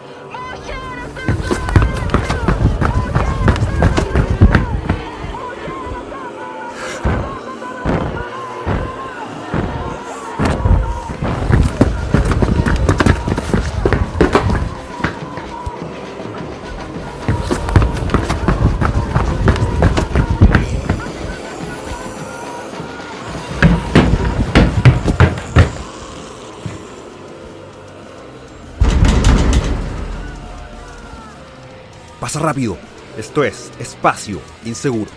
Marcha! Rápido. Esto es Espacio Inseguro.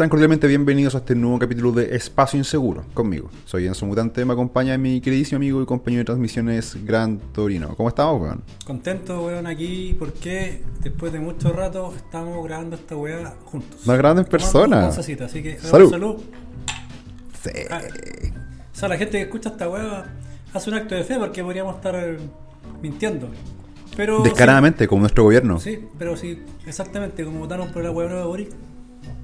Sean cordialmente bienvenidos a este nuevo capítulo de Espacio Inseguro conmigo. Soy Enzo Mutante, me acompaña mi queridísimo amigo y compañero de transmisiones Gran Torino. ¿Cómo estamos, weón? Contento, weón, aquí porque después de mucho rato estamos grabando esta weá juntos. Nos grabando en persona. Así que Salud. salud. Sí. Ah, O sea, la gente que escucha esta weá hace un acto de fe porque podríamos estar eh, mintiendo. Pero Descaradamente, como nuestro gobierno. Sí, pero sí, exactamente, como votaron por la weá nueva de Boric.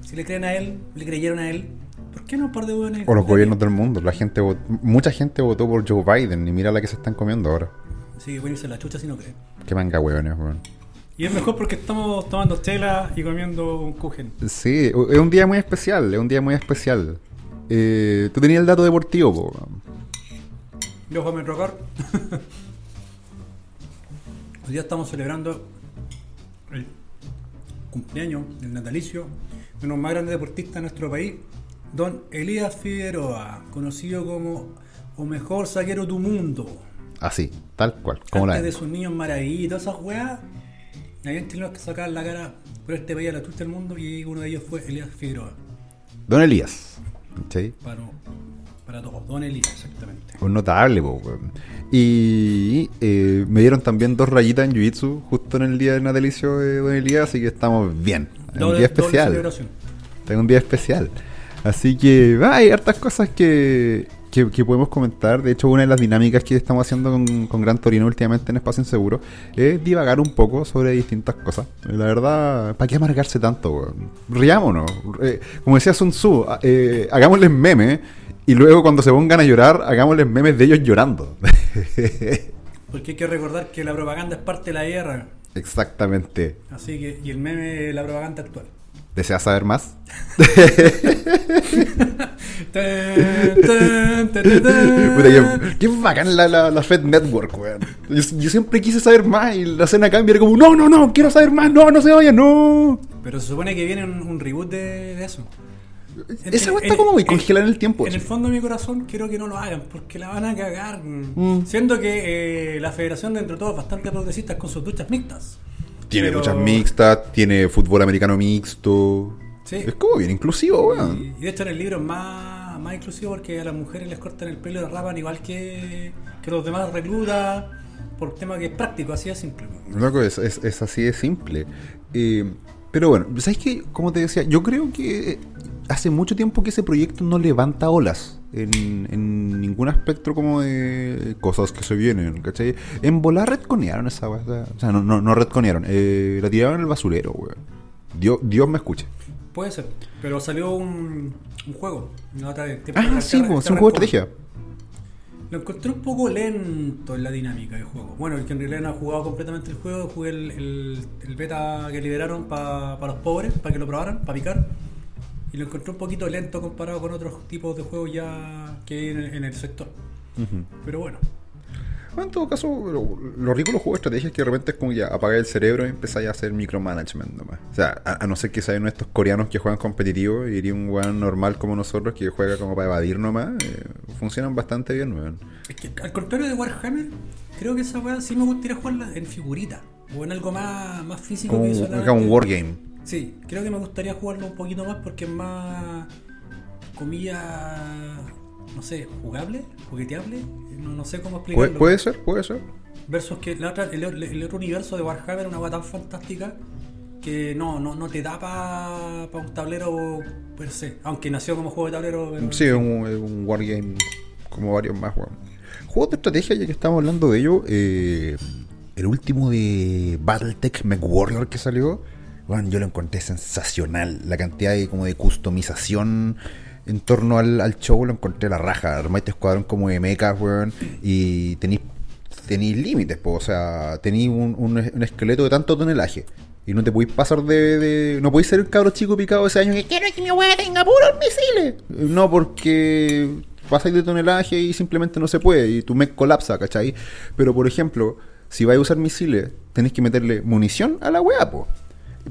Si le creen a él, le creyeron a él, ¿por qué no un par de weones? O los gobiernos del mundo. La gente vot- mucha gente votó por Joe Biden y mira la que se están comiendo ahora. Sí, pueden irse la chucha si no creen. Qué manga hueones, weón. Y es mejor porque estamos tomando chela y comiendo un kuchen. Sí, es un día muy especial, es un día muy especial. Eh, Tú tenías el dato deportivo, po. Yo, Juan Rocar. Hoy día estamos celebrando el cumpleaños, el natalicio de uno de los más grandes deportistas de nuestro país, don Elías Figueroa, conocido como o mejor saquero du mundo. Así, tal cual, como la Antes de ven. sus niños todas esas weas, habían chilenos que sacaban la cara por este país a la tuya del mundo y uno de ellos fue Elías Figueroa. Don Elías. Para, para todos, don Elías, exactamente. Un notable, po. Y eh, me dieron también dos rayitas en Jiu-Jitsu justo en el día del natalicio de Don Elías, así que estamos bien. Un día doble especial. celebración. Tengo un día especial. Así que ah, hay hartas cosas que, que, que podemos comentar. De hecho, una de las dinámicas que estamos haciendo con, con Gran Torino últimamente en Espacio Inseguro es divagar un poco sobre distintas cosas. La verdad, ¿para qué amargarse tanto? weón? Riámonos. Eh, como decía Sun Tzu, ah, eh, hagámosles memes y luego cuando se pongan a llorar, hagámosles memes de ellos llorando. Porque hay que recordar que la propaganda es parte de la guerra. Exactamente. Así que, y el meme es la propaganda actual. ¿Deseas saber más? Qué, bacán la, la, la Fed Network, weón. Yo, yo siempre quise saber más y la escena cambia era como, no, no, no, quiero saber más, no, no se vaya, no. Pero se supone que viene un, un reboot de, de eso. En- Esa weá está en- como muy congelada en el tiempo. En el fondo de mi corazón quiero que no lo hagan porque la van a cagar. Mm. Siendo que eh, la federación dentro de todo es bastante progresista con sus duchas mixtas. Tiene Pero- duchas mixtas, tiene fútbol americano mixto. Sí. Es como bien inclusivo, weón. Y, y de hecho en el libro es más, más inclusivo porque a las mujeres les cortan el pelo y las rapan igual que, que los demás reclutas. Por tema que es práctico, así de simple. Loco, es, es, es así de simple. Eh, pero bueno, ¿sabes qué? Como te decía, yo creo que hace mucho tiempo que ese proyecto no levanta olas en, en ningún aspecto como de cosas que se vienen, ¿cachai? En volar retconearon esa weá. O sea, no, no, no retconearon, eh, la tiraron en el basurero, weón. Dios, Dios me escuche. Puede ser, pero salió un, un juego. una otra de- Ah, sí, Terra- pues, es un juego de estrategia. Lo encontré un poco lento en la dinámica del juego. Bueno, el que en realidad no ha jugado completamente el juego, jugué el, el- el beta que liberaron para los pobres, para que lo probaran, para picar. Y lo encontré un poquito lento comparado con otros tipos de juegos ya que hay en el, en el sector. Pero bueno, Bueno, en todo caso, lo, lo rico de los juegos de estrategia es que de repente es como ya apagar el cerebro y empezáis a hacer micromanagement nomás. O sea, a, a no ser que sean estos coreanos que juegan competitivo y iría un weón normal como nosotros que juega como para evadir nomás, eh, funcionan bastante bien, weón. es que al contrario de Warhammer, creo que esa weá sí me gustaría jugarla en figurita o en algo más, más físico Como que un, solamente- como un wargame. Sí, creo que me gustaría jugarlo un poquito más porque es más, comillas, no sé, jugable, jugueteable, no, no sé cómo explicarlo. puede ser, puede ser. Versus que la otra, el, el otro universo de Warhammer es una cosa tan fantástica que no, no, no te da para un tablero per se, aunque nació como juego de tablero. pero- Sí, es un, un wargame como varios más, weón. Juegos de estrategia, ya que estamos hablando de ello, eh, el último de Battletech MechWarrior que salió, Bueno, yo lo encontré sensacional. La cantidad de, como de customización en torno al, al show lo encontré la raja. Armáis este escuadrón como de mechas, weón. Y tenéis tenéis límites, po. o sea, tenéis un, un, un esqueleto de tanto tonelaje. Y no te podéis pasar de, de- No podéis ser el cabro chico picado ese año que quiero que mi weá tenga puros misiles. No, porque pasáis de tonelaje y simplemente no se puede. Y tu mech colapsa, ¿cachai? Pero por ejemplo, si vais a usar misiles, tenéis que meterle munición a la weá, po.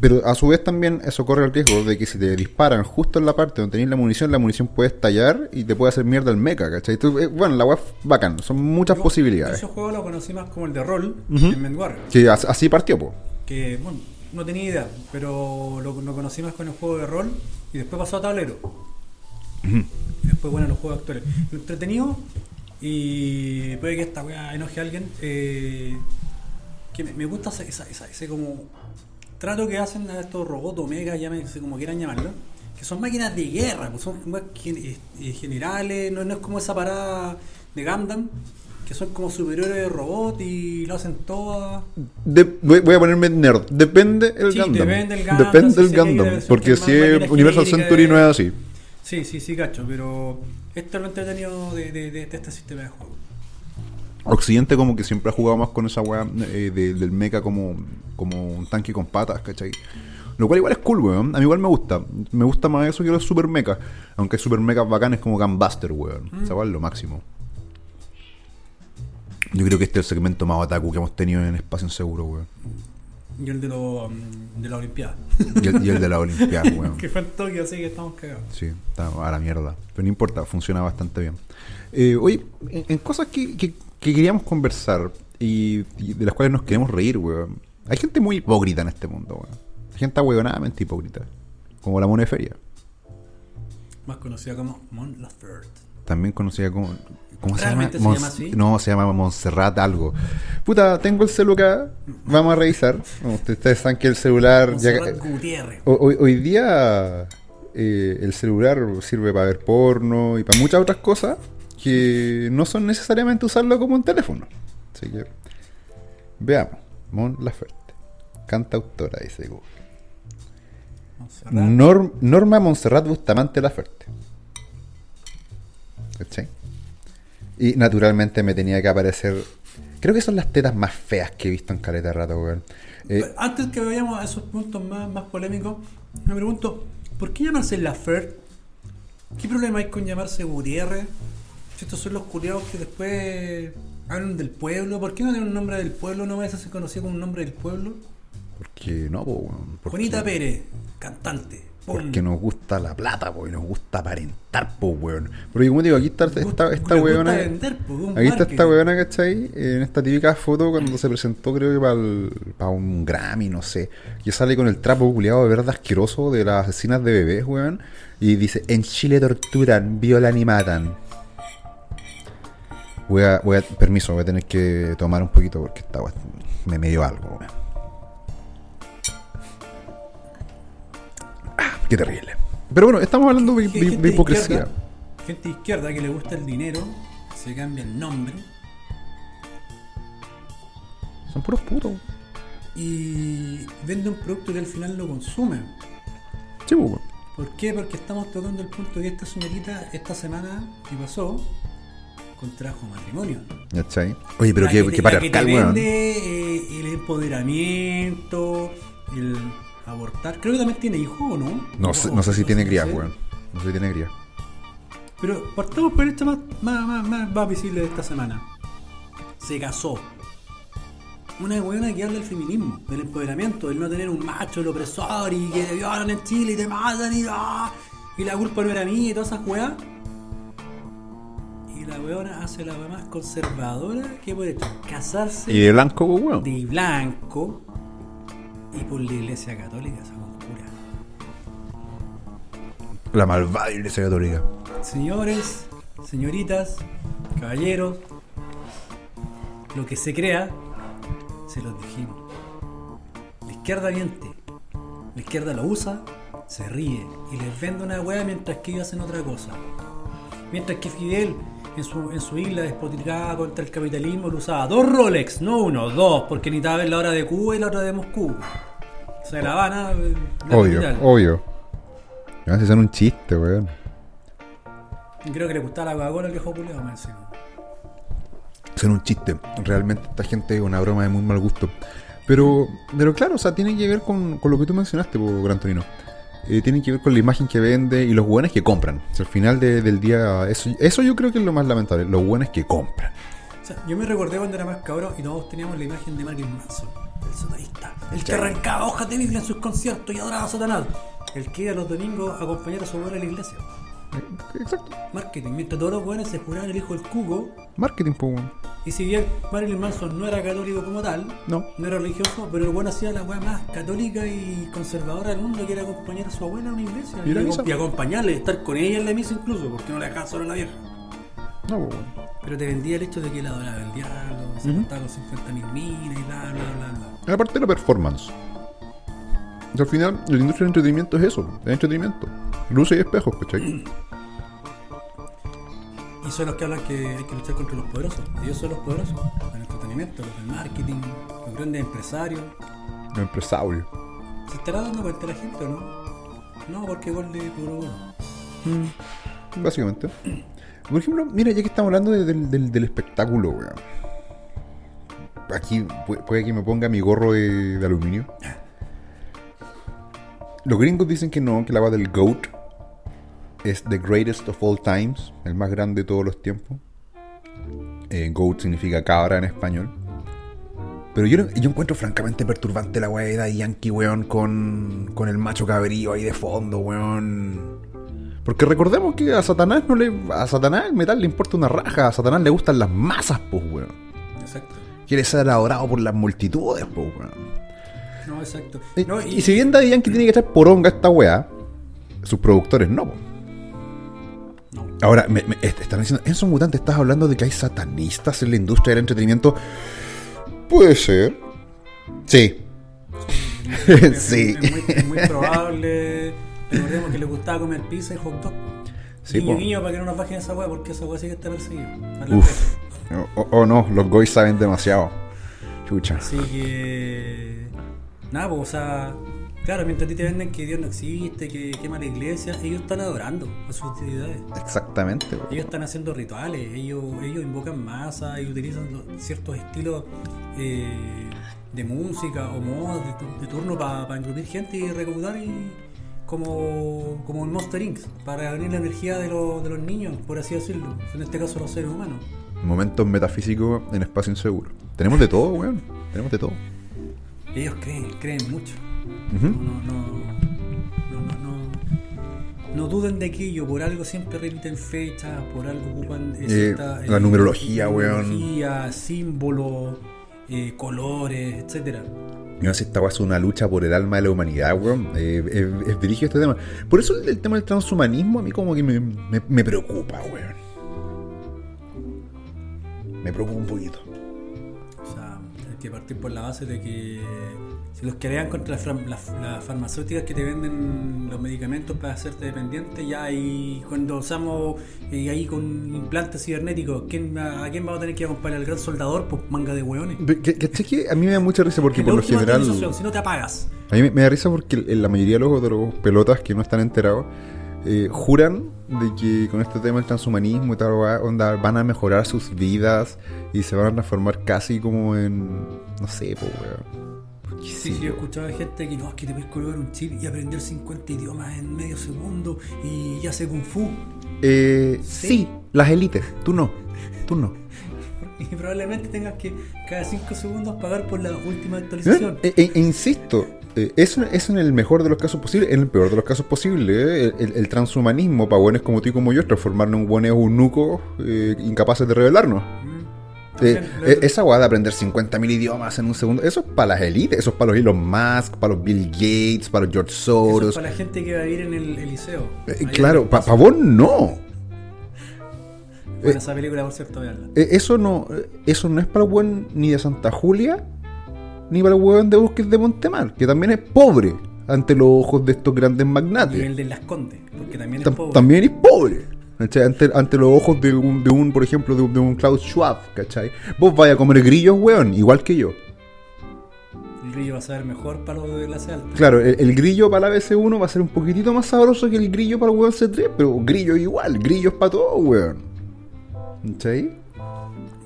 Pero a su vez también eso corre el riesgo de que si te disparan justo en la parte donde tenéis la munición, la munición puede estallar y te puede hacer mierda el mecha, ¿cachai? Eh, bueno, la es bacán, son muchas Yo posibilidades. Ese juego lo conocí más como el de rol en Mendwarrior. Que as- así partió, po. Que, bueno, no tenía idea, pero lo, lo conocí más con el juego de rol y después pasó a tablero. Después, bueno, los juegos actuales. Lo entretenido y puede que esta weá enoje a alguien. eh, que me, me gusta ese como trato que hacen a estos robots omega, llámense como quieran llamarlo. Que son máquinas de guerra, pues son eh, generales, no, no es como esa parada de Gundam, que son como superiores de robot y lo hacen todas. Voy, a ponerme nerd. Depende el Sí, Gundam. depende el Gundam, Depende el Porque si es Universal Century de- no es así. Sí, sí, sí, cacho, pero esto es lo entretenido de- de este sistema de juego. Occidente como que siempre ha jugado más con esa weá eh, de- del mecha como, como un tanque con patas, ¿cachai? Lo cual igual es cool, weón. A mí igual me gusta. Me gusta más eso que los super mechas. Aunque hay super mechas bacanes como Gunbuster, weón. Mm. Esa weá es lo máximo. Yo creo que este es el segmento más otaku que hemos tenido en Espacio Inseguro, weón. Y el de, lo, mm, de la Olimpiada. Y el, y el de la Olimpiada, weón. que fue en Tokio, así que estamos cagados. Sí, está a la mierda. Pero no importa, funciona bastante bien. Eh, oye, en, en cosas que, que- que queríamos conversar y, y de las cuales nos queremos reír, weón. Hay gente muy hipócrita en este mundo, weón. Hay gente ahueonadamente hipócrita. Como la mona de feria. Más conocida como Mon Laferte. También conocida como. ¿Cómo se llama? ¿Realmente se llama así? No, se llama Montserrat algo. Puta, tengo el celular. Vamos a revisar. Ustedes, saben que el celular. ya- Gutiérrez. Ho- Hoy, hoy día eh, el celular sirve para ver porno y para muchas otras cosas que no son necesariamente usarlo como un teléfono. Así que veamos. Mon Laferte. Cantautora, dice Google. Norm- Norma Montserrat Bustamante Laferte. ¿Cachai? Y naturalmente me tenía que aparecer. Creo que son las tetas más feas que he visto en caleta de rato, weón. Eh, Antes que vayamos a esos puntos más, más polémicos, me pregunto, ¿por qué llamarse Laferte? ¿Qué problema hay con llamarse Gutiérrez? Si estos son los culiados que después hablan del pueblo, ¿por qué no tienen un nombre del pueblo? ¿No me hace conocido como un nombre del pueblo? porque no, po, weón. Porque- Juanita Pérez, cantante. Porque nos gusta la plata, po, y nos gusta aparentar, po, weón. Pero como digo, aquí está esta, esta weona. vender, po, Aquí está esta weona, ¿cachai? En esta típica foto cuando se presentó, creo que para un Grammy, no sé. Que sale con el trapo culiado de verde asqueroso de las asesinas de bebés, weón. Y dice: En Chile torturan, violan y matan. Voy a, voy a, permiso, voy a tener que tomar un poquito porque esta me me dio algo. Ah, qué terrible. Pero bueno, estamos hablando de, izquierda- hipocresía. gente izquierda que le gusta el dinero, se cambia el nombre Son puros putos. y vende un producto que al final lo consume. Sí, pues. ¿Por qué? Porque estamos tocando el punto que esta señorita esta semana que pasó contrajo matrimonio. ¿Cachai? Oye, pero qué, que que te vende eh, el empoderamiento, el abortar. Creo que también tiene hijos, ¿o no? No O- sé, no sé si tiene sé. weón. No sé si tiene crías. Pero partamos por esta más, más, más, más, más visible de esta semana. Se casó. Una weona que habla del feminismo, del empoderamiento, del no tener un macho, el opresor y que te violan en Chile y te matan y, ah, y la culpa no era mía y todas esas weas. Weona hace la más conservadora que puede. Casarse Y de blanco, pues, weón. de blanco y por la iglesia católica, esa cura. La malvada iglesia católica. Señores, señoritas, caballeros, lo que se crea, se los dijimos. La izquierda miente, la izquierda lo usa, se ríe y les vende una hueá mientras que ellos hacen otra cosa. Mientras que Fidel en su, en su isla despotricada contra el capitalismo lo usaba dos Rolex, no uno, dos, porque necesitaba ver la hora de Cuba y la hora de Moscú. O sea, La Habana. eh, la Obvio, capital. obvio. Si son un chiste, weón. Creo que le gustaba la Coca-Cola al viejo culiado, me encima. Son un chiste. Realmente esta gente es una broma de muy mal gusto. Pero, pero claro, o sea, tiene que ver con, con lo que tú mencionaste, Gran Torino. Eh, tiene que ver con la imagen que vende y los buenos que compran. O sea, al final de- del día, eso, eso yo creo que es lo más lamentable. Los buenos que compran. O sea, yo me recordé cuando era más cabrón y todos teníamos la imagen de Marilyn Manson, el satanista. El que arrancaba hojas de Biblia en sus conciertos y adoraba a Satanás. El que iba los domingos a acompañar a su abuela a la iglesia. Exacto. Marketing. Mientras todos los buenos se juraban el hijo del cuco. Marketing, weón. Y si bien Marilyn Manson no era católico como tal, No. no era religioso, pero el bueno hacía la weá más católica y conservadora del mundo, que era acompañar a su abuela a una iglesia. ¿Y la y, y acompañarle, estar con ella en la misa incluso, porque no la dejaba sola la vieja. No, weón. Pero te vendía el hecho de que él adoraba al diablo, se Ujú. juntaba con 50.000 minas y bla, bla, bla, bla. Aparte de la performance. Y al final, la industria del entretenimiento es eso, es entretenimiento. Luces y espejos, ¿cachai? Y son los que hablan que hay que luchar contra los poderosos. Ellos son los poderosos. El entretenimiento, los del marketing, los grandes empresarios. Los empresarios. ¿Se estará dando cuenta la gente o no? No, porque igual de puro bueno. Básicamente. Por ejemplo, mira, ya que estamos hablando de- del, espectáculo, weón. Aquí pu- puede que me ponga mi gorro de aluminio. Los gringos dicen que no, que la va del GOAT es the greatest of all times, el más grande de todos los tiempos. Eh, GOAT significa cabra en español. Pero yo, yo encuentro francamente perturbante la weá de Yankee, weón, con, con el macho cabrío ahí de fondo, weón. Porque recordemos que a Satanás no le. A Satanás el metal le importa una raja. A Satanás le gustan las masas, pues, weón. Exacto. Quiere ser adorado por las multitudes, pues, weón. No, exacto. Y, No, y si bien Daddy Yankee tiene que echar poronga a esta weá, sus productores no. No. Ahora, me, me- est- están diciendo, Enzo Mutante, ¿estás hablando de que hay satanistas en la industria del entretenimiento? Puede ser. Sí. Sí. Es, muy, es muy probable. Recordemos que le gustaba comer pizza y hot dog. Sí, guiño, po. guiño para que no nos bajen esa weá, porque esa weá sí que está perseguida. Uf. O, o- o no, los goys saben demasiado. Chucha. Así que. Nada, pues, o sea. Claro, mientras a ti te venden que Dios no existe, que quema la iglesia, ellos están adorando a sus deidades. Exactamente. Ellos están haciendo rituales, ellos, ellos invocan masa y utilizan lo- ciertos estilos eh, de música o modas de, de turno para engrupir gente y recaudar y como, como en Monster Inc. para reunir la energía de, los- de los niños, por así decirlo. En este caso los seres humanos. Momentos metafísicos en espacio inseguro. Tenemos de todo, weón. Tenemos de todo. Ellos creen, creen mucho. Ujú. No, no, no, no, duden de aquello, por algo siempre repiten fechas, por algo ocupan eh, Eh, la numerología, weón. símbolos, eh, colores, etcétera. No sé, esta es una lucha por el alma de la humanidad, weón. Eh, es, es dirigido este tema. Por eso el, el tema del transhumanismo a mí como que me, me- me preocupa, weón. Me preocupa un poquito. Que partir por la base de que si los que alegan contra las, fram- las- las farmacéuticas que te venden los medicamentos para hacerte dependiente, ya ahí cuando usamos eh, ahí con implantes cibernéticos, ¿quién, a, a quién vamos a tener que acompañar? ¿Al gran soldador? Pues manga de hueones. Que, a mí me da mucha risa porque Que por lo general... si no te apagas. A mí me, me da risa porque la mayoría de los, de los pelotas que no están enterados eh, juran de que con este tema del transhumanismo y tal, onda, van a mejorar sus vidas y se van a transformar casi como en. No sé, po, weón. ¿Qué sé Sí, sí, yo yo? escuchaba gente que no, es que te puedes colocar un chip y aprender 50 idiomas en medio segundo y ya sé Kung Fu. Eh, sí, las élites. Tú no. Tú no. Y probablemente tengas que cada 5 segundos pagar por la última ¿Eh? actualización. E- e- e insisto, eh, eso, eso en el mejor de los casos posibles, en el peor de los casos posibles, eh, el, el- transhumanismo para buenos como tú y como yo es transformarnos en buenos eunucos eh, incapaces de rebelarnos. Mm. Eh, eh, esa guada de aprender 50.000 idiomas en un segundo, eso es para las élites, eso es para los Elon Musk, para los Bill Gates, para los George Eso es Soros. para la gente que va a vivir en el, el liceo. Eh, claro, para paso. vos no. Buena esa película, por cierto, veanla. Eh, eso no eh, eso no es para el buen ni de Santa Julia, ni para el hueón de Bosques de Montemar, que también es pobre ante los ojos de estos grandes Y magnates. el de Las Condes, porque también es pobre. También es pobre. ¿cachai? Ante, ante los ojos de un, de un, por ejemplo, de un, de un Klaus Schwab, ¿cachai? Vos vais a comer grillos, weón, igual que yo. grillo va a ser mejor para los de clase alta. Claro, el, el grillo para la BC1 va a ser un poquitito más sabroso que el grillo para el weón C3, pero grillo igual, grillo es para todo, weón. ¿Cachai?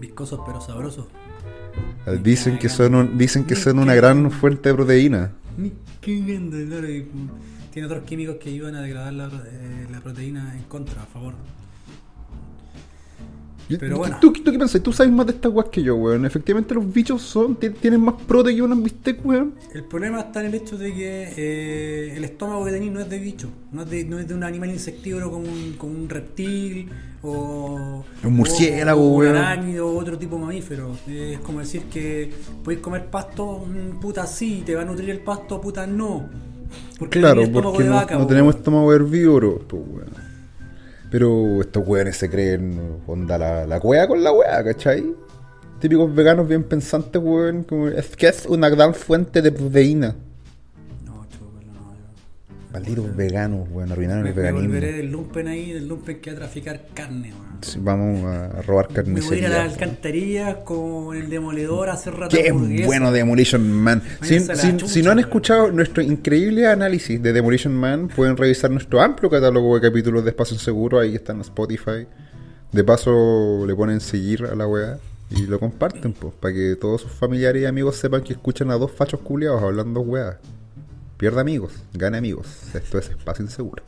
Viscosos pero sabrosos. Dicen que son un- dicen que son una gran fuente de proteína. Tiene otros químicos que ayudan a degradar la, eh, la proteína en contra, a favor. Pero ¿Tú- bueno. ¿Tú, tú qué pensás? Tú sabes más de estas weas que yo, weón. Efectivamente los bichos son, ti- tienen más prote que un bistec, weón. El problema está en el hecho de que eh, el estómago que tenéis no es de bicho, no es de, no es de un animal insectívoro como un, como un reptil o Un murciélago, o un weón. arácnido o otro tipo de mamífero. Es como decir que podéis comer pasto, mm, puta sí, te va a nutrir el pasto, puta no. Porque Claro, porque de no, vaca, no po, tenemos estómago herbívoro, pues, weón. Pero estos weones se creen, onda, la, la con la wea, ¿cachai? Típicos veganos bien pensantes, weón. Es que es una gran fuente de proteína. Malditos veganos, weón, arruinaron Me, el me veganismo. volveré del lumpen ahí, del lumpen que va a traficar carne, weón. Sí, Vamos a robar Me voy a ir a las alcantarillas con el demoledor a hacer rato Qué bueno Demolition Man. Si, si- chucha, si no han escuchado nuestro increíble análisis de Demolition Man, pueden revisar nuestro amplio catálogo de capítulos de Espacio Seguro. Ahí está en Spotify. De paso, le ponen seguir a la weá y lo comparten, pues, para que todos sus familiares y amigos sepan que escuchan a dos fachos culiados hablando weá. Pierda amigos, gane amigos. Esto es Espacio Inseguro.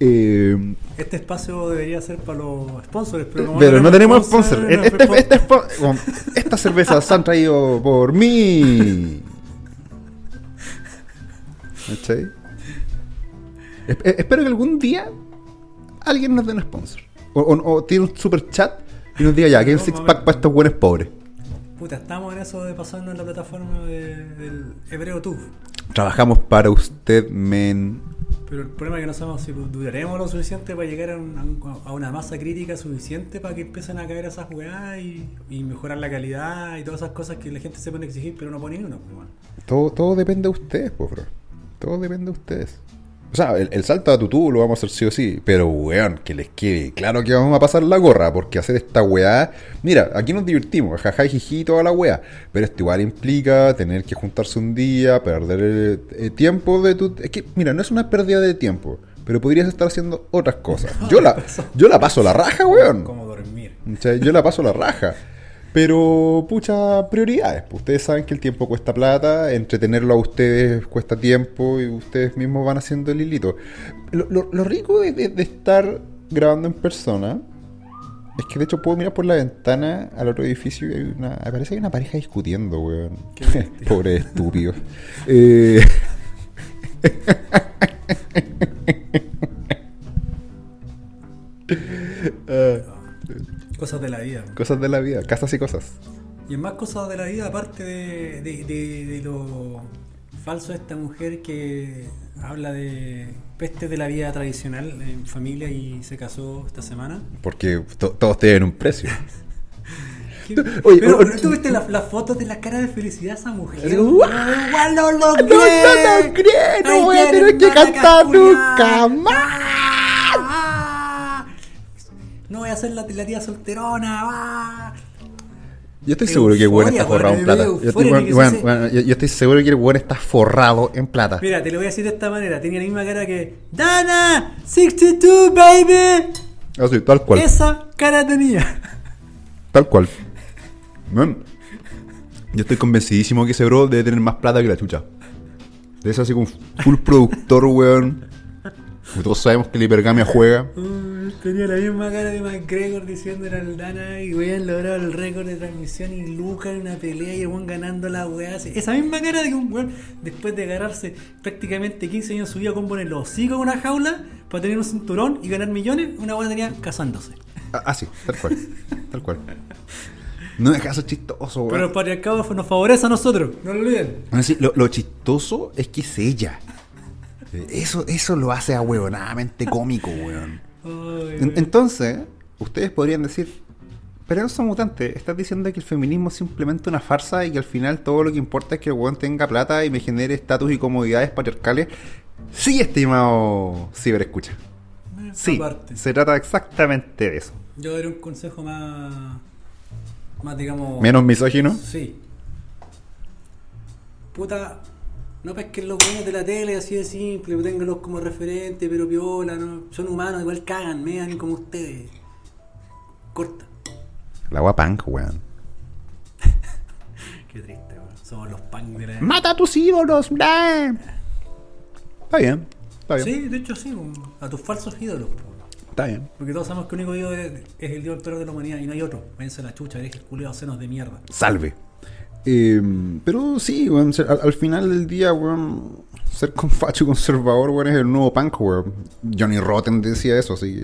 Eh, Este espacio debería ser para los sponsors, pero como pero no tenemos sponsor. no, Este- este bueno, estas cervezas se han traído por mí. Es- es- espero que algún día alguien nos dé un sponsor. O, o- o tiene un super chat y nos diga ya, que hay un six pack para estos buenos pobres. Puta, estamos en eso de pasarnos en la plataforma de- del Hebreo Tube. Trabajamos para usted, men. Pero el problema es que no sabemos si duraremos lo suficiente para llegar a, un- a un- a una masa crítica suficiente para que empiecen a caer esas jugadas y, y mejorar la calidad y todas esas cosas que la gente se pone a exigir, pero no pone ni uno. pues, bueno. Todo, todo depende de ustedes, pues, bro. Todo depende de ustedes. O sea, el, el salto a tutú lo vamos a hacer sí o sí. Pero, weón, que les quede claro que vamos a pasar la gorra. Porque hacer esta weá. Mira, aquí nos divertimos, jaja, jiji, toda la weá. Pero esto igual implica tener que juntarse un día, perder el, el tiempo de tu. Es que, mira, no es una pérdida de tiempo. Pero podrías estar haciendo otras cosas. Yo la, yo la paso la raja, weón. Como dormir. ¿Cachai? Yo la paso la raja. Pero, pucha, prioridades. pues, Ustedes saben que el tiempo cuesta plata, entretenerlo a ustedes cuesta tiempo y ustedes mismos van haciendo el hilito. Lo, lo- lo rico de, de- de estar grabando en persona es que de hecho puedo mirar por la ventana al otro edificio y hay una, parece que hay una pareja discutiendo, weón. Pobre estúpido. Eh, ah, Cosas de la vida. cosas de la vida, casas y cosas. Y en más cosas de la vida, aparte de, de- de- de lo falso de esta mujer que habla de pestes de la vida tradicional en familia y se casó esta semana. Porque to- todos tienen un precio. ¿Qué- Oye, pero, oye, pero tú viste las fotos de la cara de felicidad de esa mujer. ¡Igual lo ¡No, logré! no logré! ¡No Ay, voy a tener que cantar nunca más! No voy a ser la, la tía solterona. ah. Yo estoy seguro que el weón está forrado en plata. Yo estoy, yo- yo estoy seguro que el weón está forrado en plata. Mira, te lo voy a decir de esta manera. Tenía la misma cara que Dana 62, baby. Así, Ah, tal cual. Esa cara tenía. Tal cual. Yo estoy convencidísimo que ese bro debe tener más plata que la chucha. Debe ser así como full productor, weón. Todos sabemos que la hipergamia juega. Tenía la misma cara de McGregor diciendo era el Dana y habían logrado el récord de transmisión y Lucas en una pelea y el weón ganando la weá. Esa misma cara de que un weón, después de agarrarse prácticamente 15 años de su vida con poner los hocicos en una jaula para tener un cinturón y ganar millones, una weá tenía casándose. Ah, ah, sí, tal cual. Tal cual. No es caso chistoso, weón. Pero el patriarcado nos favorece a nosotros, no lo olviden. Así, lo, lo chistoso es que es ella. Eso, eso lo hace ahuevonadamente cómico, weón. En- entonces, ustedes podrían decir, pero no son mutantes, estás diciendo que el feminismo es simplemente una farsa y que al final todo lo que importa es que el weón tenga plata y me genere estatus y comodidades patriarcales. Sí, estimado ciberescucha. Sí, aparte. se trata exactamente de eso. Yo daré un consejo más. Más, digamos. Menos misógino. Sí. puta, no pesquen los buenos de la tele así de simple, tenganlos como referente, pero piola, ¿no? son humanos, igual cagan, mean como ustedes. Corta. La agua punk, weón. Qué triste, weón. Somos los punk de la. ¡Mata a tus ídolos! ¡Bla! Está bien, está bien. Sí, de hecho sí, a tus falsos ídolos. po. Está bien. Porque todos sabemos que el único ídolo es, es el dios perro de la humanidad y no hay otro. Váyanse a la chucha, eres culiados senos de mierda. Salve. Eh, pero sí, weón, al, al final del día, weón, ser con facho conservador, weón, es el nuevo punk, weón. Johnny Rotten decía eso, así.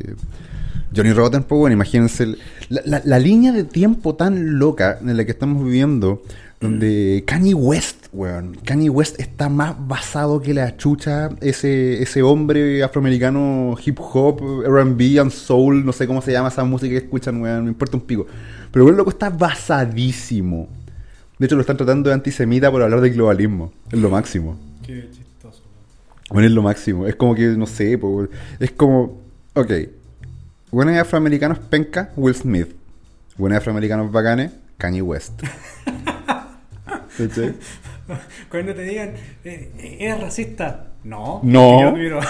Johnny Rotten, pues, bueno, imagínense la- la línea de tiempo tan loca en la que estamos viviendo, donde Kanye West, weón, Kanye West está más basado que la chucha, ese, ese hombre afroamericano hip hop, R&B and soul, no sé cómo se llama esa música que escuchan, weón, me importa un pico. Pero el loco está basadísimo. De hecho, lo están tratando de antisemita por hablar de globalismo. Es lo máximo. Qué chistoso. Bueno, es lo máximo. Es como que, no sé, po, es como, ok. Buenos afroamericanos penca, Will Smith. Buenos afroamericanos bacanes, Kanye West. ¿Cachai? Cuando te digan, eh, ¿eres racista? No. No. Y yo miro.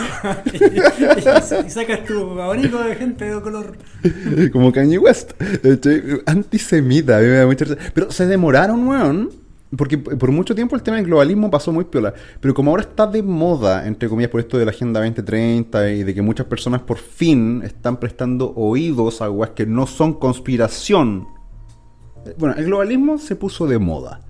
y, y- y sacas tu abanico de gente de color. como Kanye West. Antisemita, a mí me da mucha risa. Pero se demoraron, weón. Porque por mucho tiempo el tema del globalismo pasó muy piola. Pero como ahora está de moda, entre comillas, por esto de la Agenda 2030 y de que muchas personas por fin están prestando oídos a weas que no son conspiración. eh, Bueno, el globalismo se puso de moda.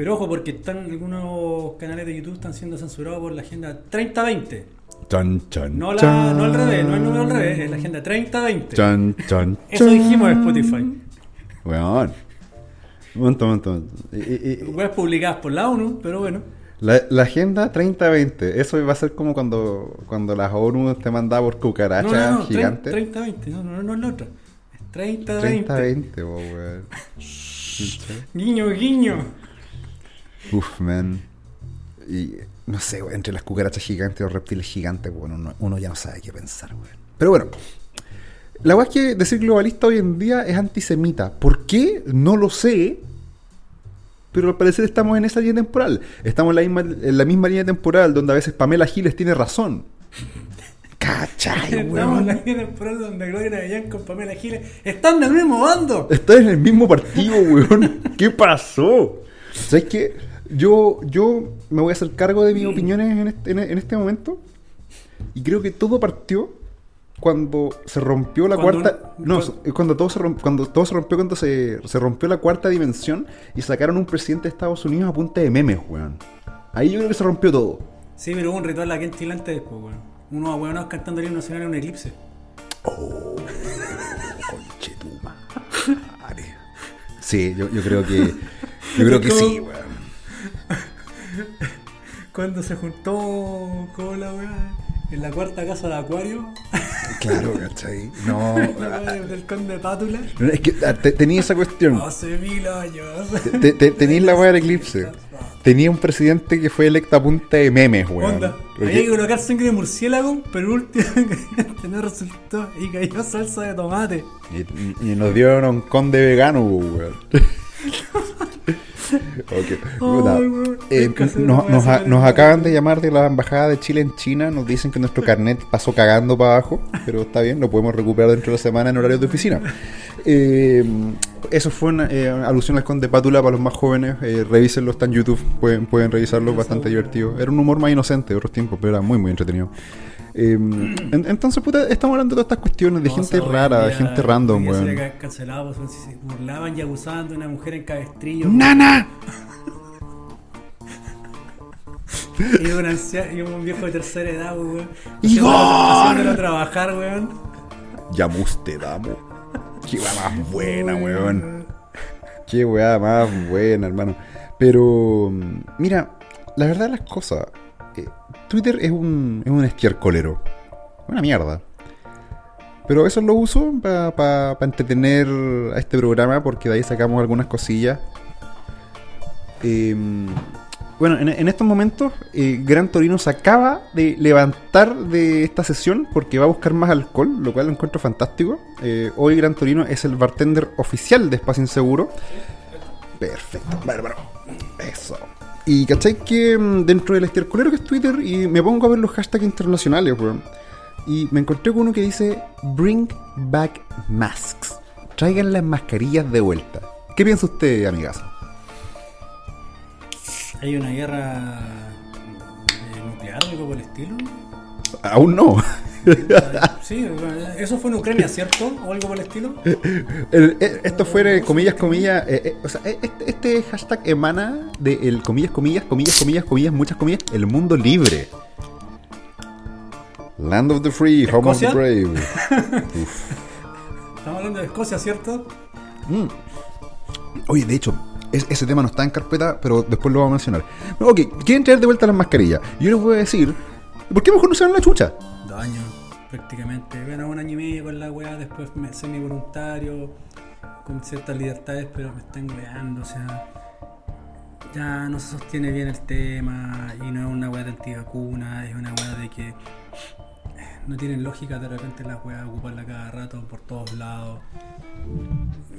Pero ojo, porque están algunos canales de YouTube están siendo censurados por la agenda 3020. Chan, chan, No, la, chan. no al revés, no el número al revés, es la agenda 3020. Chan, chan, Eso dijimos en Spotify. Weón. Un montón, un montón. Y- y- y- Webs publicadas por la ONU, pero bueno. La, la agenda 3020, eso va a ser como cuando, cuando las ONU te mandaba por No, cucarachas no, no, gigantes. 3020, no, no, no es la otra. Es 3020. 3020, po, weón. Guiño, guiño. Uf, man. Y no sé, weón, entre las cucarachas gigantes los reptiles gigantes, bueno, uno, uno ya no sabe qué pensar, weón. Pero bueno, la weá es que decir globalista hoy en día es antisemita. ¿Por qué? No lo sé. Pero al parecer estamos en esa línea temporal. Estamos en la misma, en la misma línea temporal donde a veces Pamela Giles tiene razón. ¿Cachai, Estamos en la línea temporal donde Gloria Navidad con Pamela Giles están del mismo bando. Estás en el mismo partido, weón. ¿Qué pasó? ¿Sabes qué? Yo, yo me voy a hacer cargo de mis opiniones en este, en, en este momento. Y creo que todo partió cuando se rompió la Cuando cuarta. un- no, cuando- es cuando todo se rompió, cuando todo se rompió cuando se, se rompió la cuarta dimensión y sacaron un presidente de Estados Unidos a punta de memes, weón. Ahí yo creo que se rompió todo. Sí, pero hubo un ritual aquí en Chile antes después, weón. Unos abuelos cantando el himno nacional en un eclipse. Conchetumare. Sí, yo, yo creo que. Yo creo que sí, weón. Cuando se juntó con la weá en la cuarta casa de Acuario, Claro, ¿cachai? No. del conde Pátula. Es que ah, te- tenía esa cuestión. Hace mil años. Te- te- Tenías la weá del eclipse. Tenía un presidente que fue electo a punta de memes, weón. Onda, Porque- había que colocar sangre de murciélago, pero el último que no resultó y cayó salsa de tomate. y, y nos dieron un conde vegano, weón. Ok. Puta, weón. eh, nos, a- acaban de llamar de la embajada de Chile en China. Nos dicen que nuestro carnet pasó cagando para abajo, pero está bien, lo podemos recuperar dentro de la semana en horarios de oficina. Eh, eso fue una eh, alusión al conde Pátula para los más jóvenes. Eh, revísenlo, está en YouTube, pueden, pueden revisarlo, bastante divertido. Era un humor más inocente de otros tiempos, pero era muy, muy entretenido. Eh, en- entonces, puta, estamos hablando de todas estas cuestiones de No, gente rara, de gente random, weón. ca- cancelado pues, si se burlaban y abusaban de una mujer en cabestrillo. ¡Nana! Y un, ancia- y un viejo de tercera edad, pues, weón. ¡Igor! Haciéndolo- trabajar, weón. Llamuste, damo. Qué weá más buena, weón. Qué weá más buena, hermano. Pero, mm, mira, la verdad de las cosas, Twitter es un, es un estiércolero. Una mierda. Pero eso lo uso para entretener a este programa porque de ahí sacamos algunas cosillas. Em, bueno, en, en estos momentos, eh, Gran Torino se acaba de levantar de esta sesión porque va a buscar más alcohol, lo cual lo encuentro fantástico. Eh, hoy Gran Torino es el bartender oficial de Espacio Inseguro. Perfecto, bárbaro. Eso. Y cachai que mm, dentro del estercolero que es Twitter, y me pongo a ver los hashtags internacionales, weón. Y me encontré con uno que dice Bring back masks. Traigan las mascarillas de vuelta. ¿Qué piensa usted, amigas? ¿Hay una guerra eh, nuclear o algo por el estilo? Aún no. Sí, eso fue en Ucrania, ¿cierto? ¿O algo por el estilo? El- eh, esto fue, comillas, comillas. eh, eh, o sea, eh, este, este hashtag emana de el comillas, comillas, comillas, comillas, comillas, muchas comillas, el mundo libre. Land of the free, home of the brave. Estamos hablando de Escocia, ¿cierto? Mm. Oye, de hecho, es- ese tema no está en carpeta, pero después lo vamos a mencionar. Ok, quieren traer de vuelta las mascarillas. Yo les voy a decir, ¿por qué mejor no se dan la chucha? Dos años, prácticamente. Bueno, un año y medio con la weá, después me semi voluntario, con ciertas libertades, pero me están weando, o sea. Ya no se sostiene bien el tema, y no es una weá de antivacuna, es una weá de que no tienen lógica de repente las weas ocuparla cada rato por todos lados.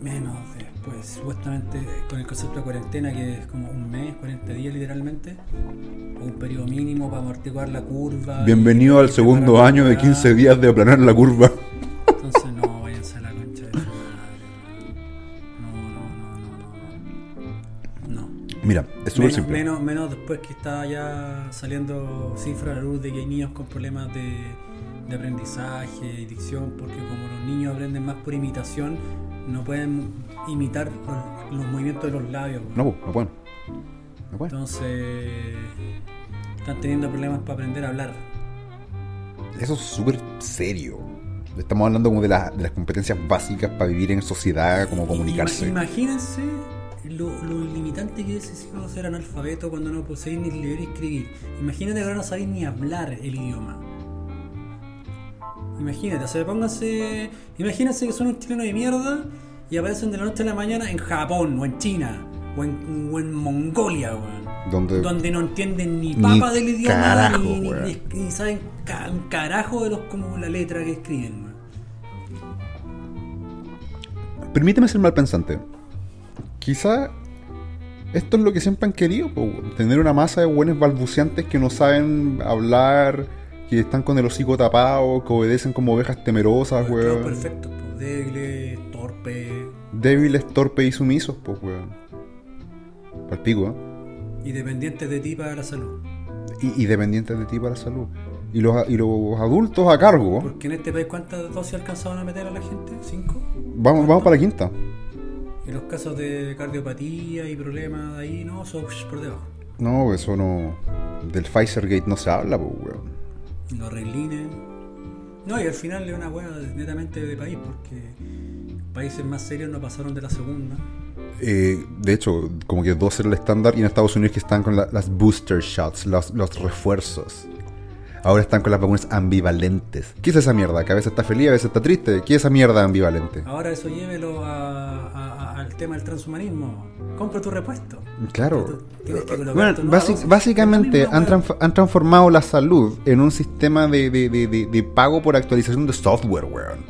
Menos después, supuestamente con el concepto de cuarentena, que es como un mes, 40 días literalmente, o un periodo mínimo para amortiguar la curva. Bienvenido al segundo año de la 15 weá. días de aplanar la curva. Entonces no, váyanse a la concha de su madre. No, no, no, no, no, no. Mira, es súper simple. menos, menos después que está ya saliendo cifras a la luz de que hay niños con problemas de, de aprendizaje y dicción, porque como los niños aprenden más por imitación, no pueden imitar los, los movimientos de los labios. No, po, no pueden. No pueden. Entonces, están teniendo problemas para aprender a hablar. Eso es súper serio. Estamos hablando como de, la- de las competencias básicas para vivir en sociedad, como comunicarse. Ima- Imagínense lo, lo limitante que es ser analfabeto cuando no poseéis ni leer ni escribir. Imagínate que ahora no sabéis ni hablar el idioma. Imagínate, o sea, pónganse. Imagínense que son un chileno de mierda y aparecen de la noche a la mañana en Japón o en China o en, o en Mongolia, weón. Donde, Donde no entienden ni Ni papa del idioma carajo, ni, ni- ni- ni saben ca- un carajo de los como la letra que escriben, weón. Permíteme ser mal pensante. Quizá esto es lo que siempre han querido, po, weón. tener una masa de buenos balbuceantes que no saben hablar, que están con el hocico tapado, que obedecen como ovejas temerosas, weón. perfectos, pues, débiles, torpes. Débiles, torpes y sumisos, pues, weón. Palpico, ¿eh? y dependientes de ti para la salud. Y, y dependientes de ti para la salud. Y los, y los adultos a cargo, Porque en este país, ¿cuántas dosis alcanzaban a meter a la gente? ¿Cinco? vamos, vamos para la quinta. Y los casos de cardiopatía y problemas de ahí, no, son por debajo. No, eso no. Del Pfizer Gate no se habla, pues, weón. Los reglines. No, y al final es una hueá netamente de país, porque países más serios no pasaron de la segunda. Eh, de hecho, como que dos era el estándar y en Estados Unidos que están con la- las booster shots, los, los refuerzos. Ahora están con las vacunas ambivalentes. ¿Qué es esa mierda? Que a veces está feliz, a veces está triste. ¿Qué es esa mierda ambivalente? Ahora eso llévelo a- a- a- al tema del transhumanismo. Compra tu repuesto. Claro. Que Bueno, tu básicamente han, transf- han transformado la salud en un sistema de, de- de- de- de pago por actualización de software, weón.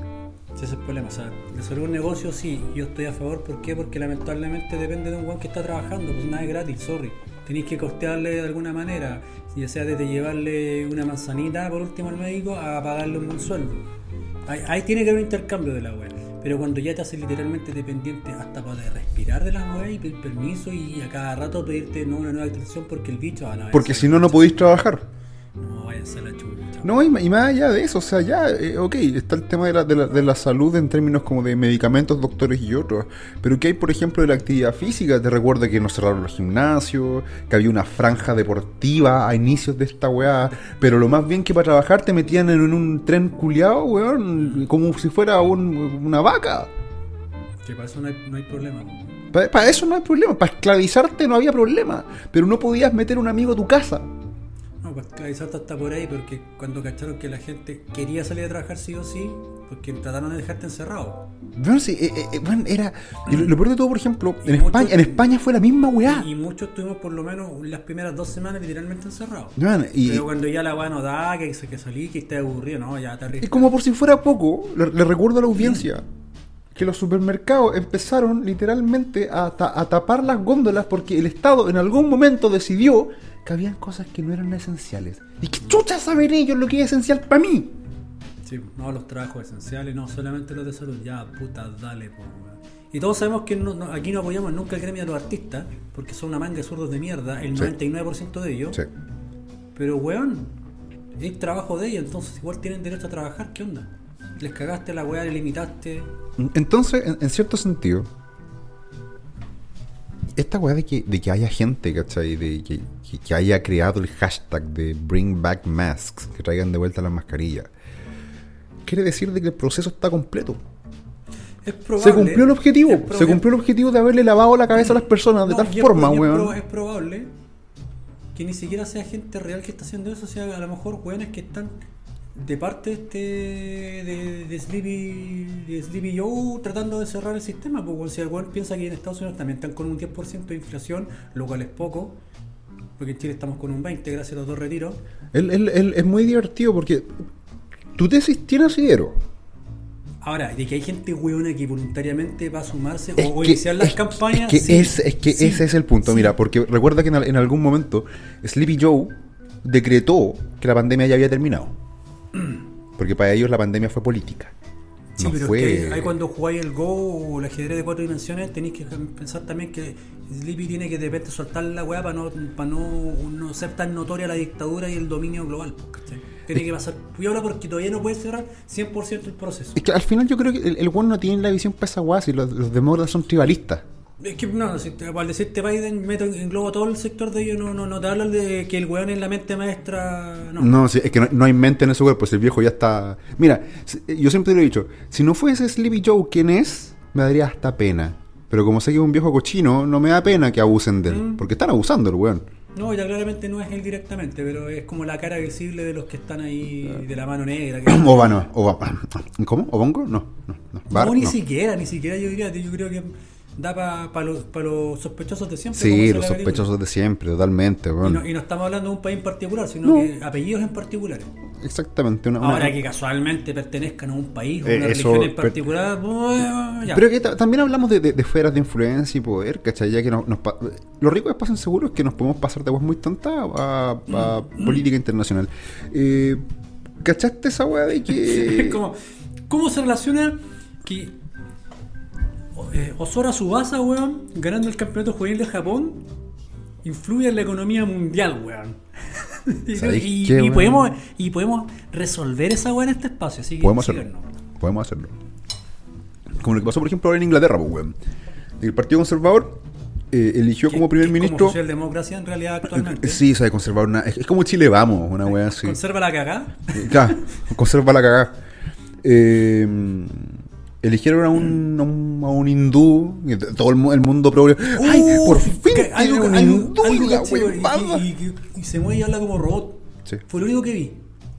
Ese es el problema. O sea, de ser un negocio, sí, yo estoy a favor. ¿Por qué? Porque lamentablemente depende de un weón que está trabajando. Pues nada es gratis, sorry. Tenéis que costearle de alguna manera. Ya sea desde llevarle una manzanita por último al médico a pagarle un buen sueldo. Ahí, ahí tiene que haber un intercambio de la web. Pero cuando ya te haces literalmente dependiente hasta para respirar de las web y pedir permiso y a cada rato pedirte no, una nueva actualización porque el bicho. Ah, no, Porque si no, no podéis trabajar. No, y, más allá de eso, o sea, ya, eh, ok, está el tema de la, de, la, de la salud en términos como de medicamentos, doctores y otros, pero que hay, por ejemplo, de la actividad física, te recuerda que nos cerraron los gimnasios, que había una franja deportiva a inicios de esta weá, pero lo más bien que para trabajar te metían en un tren culiado, weón, como si fuera un- una vaca. Que para eso no hay, no hay problema. Para, eso no hay problema, para esclavizarte no había problema, pero no podías meter un amigo a tu casa. No, pues esclavizarte hasta por ahí, porque cuando cacharon que la gente quería salir a trabajar sí o sí, porque trataron de dejarte encerrado. Bueno, sí, eh, eh, eh, bueno, era. y lo, lo peor de todo, por ejemplo, Y en España, en España fue la misma weá. Y muchos estuvimos por lo menos las primeras dos semanas literalmente encerrados. Bueno, y, Pero cuando ya la weá no da, que, que salí, que esté aburrido, no, ya te y como por si fuera poco, le, le recuerdo a la audiencia que los supermercados empezaron literalmente a, ta- a tapar las góndolas porque el Estado en algún momento decidió que habían cosas que no eran esenciales. ¿Y qué chucha saber ellos lo que es esencial para mí? Sí, no los trabajos esenciales, no solamente los de salud. Ya, puta, dale, po, weón. Y todos sabemos que no- no- aquí no apoyamos nunca el gremio de los artistas, porque son una manga de zurdos de mierda, el Sí. 99% de ellos. Sí. Pero, weón, es trabajo de ellos, entonces igual tienen derecho a trabajar, ¿qué onda? Les cagaste la weá, le limitaste. Entonces, en, en cierto sentido, esta weá de que, de que haya gente, ¿cachai? De que, que- que haya creado el hashtag de Bring Back Masks, que traigan de vuelta las mascarillas, quiere decir de que el proceso está completo. Es probable. Se cumplió el objetivo. Se cumplió el objetivo de haberle lavado la cabeza a las personas de tal forma, es weón. Es probable que ni siquiera sea gente real que está haciendo eso, sea a lo mejor weones que están de parte este de, de Sleepy de Sleepy Joe tratando de cerrar el sistema, porque si el piensa que en Estados Unidos también están con un 10% de inflación, lo cual es poco, porque en Chile estamos con un 20 gracias a los dos retiros. Él- él- él- es muy divertido porque tu tesis tiene asidero. Ahora, de que hay gente weona que voluntariamente va a sumarse Es o, que- iniciar las es- campañas. Es que, sí, es, es que sí, ese es el punto. sí. Mira, porque recuerda que en algún momento Sleepy Joe decretó que la pandemia ya había terminado. Porque para ellos la pandemia fue política. Sí, no pero fue. es que ahí, cuando jugáis el Go o el ajedrez de cuatro dimensiones tenéis que pensar también que Sleepy tiene que de repente soltar la weá para no, para no, no ser tan notoria la dictadura y el dominio global. Tiene que pasar piola porque todavía no puede cerrar 100% el proceso. Es que al final yo creo que el, el no tiene la visión para esa weá, si los, los demócratas son tribalistas. Es que no, si te- al decirte Biden meto englobo todo el sector de ellos, no, no, no te hablan de que el weón es la mente maestra. No. No, sí, es que no, no hay mente en ese cuerpo, si el viejo ya está... Mira, si- yo siempre te lo he dicho, si no fuese Sleepy Joe quien es, me daría hasta pena. Pero como sé que es un viejo cochino, no me da pena que abusen de él. Mm. Porque están abusando el weón. No, ya claramente no es él directamente, pero es como la cara visible de los que están ahí de la mano negra. que- Obama, Obama. ¿Cómo? ¿Obongo? No, no, no. Bar- no, ni no. siquiera, ni siquiera yo diría, yo creo que da para los, pa los sospechosos de siempre. Sí, los sospechosos de siempre, totalmente. Y weón. no, y no estamos hablando de un país en particular, sino No. que apellidos en particulares. Exactamente. Una, una- Ahora que casualmente pertenezcan a un país o Eh, una eso religión en per- particular, bueno, ya. Pero que ta- también hablamos de, de- de esferas de influencia y poder, ¿cachai? Ya que nos, nos pa- lo rico de Espacio Seguro es que nos podemos pasar de weas muy tontas a, a Mm. política internacional. Eh, ¿Cachaste esa wea de que.? Como, ¿Cómo se relaciona que eh, Osora Subasa, weón, ganando el campeonato juvenil de Japón, influye en la economía mundial, weón? y, ¿Sabéis y- qué, y weón? podemos, y podemos resolver esa weá en este espacio. Así que Podemos hacerlo. Podemos hacerlo. Como lo que pasó, por ejemplo, ahora en Inglaterra, pues, weón. El Partido Conservador eh, eligió como primer es ministro. Como socialdemocracia en realidad actualmente. Sí, sabe conservar una. Es, es como Chile Vamos, una wea así. Conserva la cagada. Claro, conserva la cagada. Eh, eligieron a un, a un, hindú, y todo el, mu- el mundo progre. ¡Ay, Uh, por fin! que- algo, un hindú algo la huevada. y, y- y- y se mueve y habla como robot. Sí. Fue lo único que vi.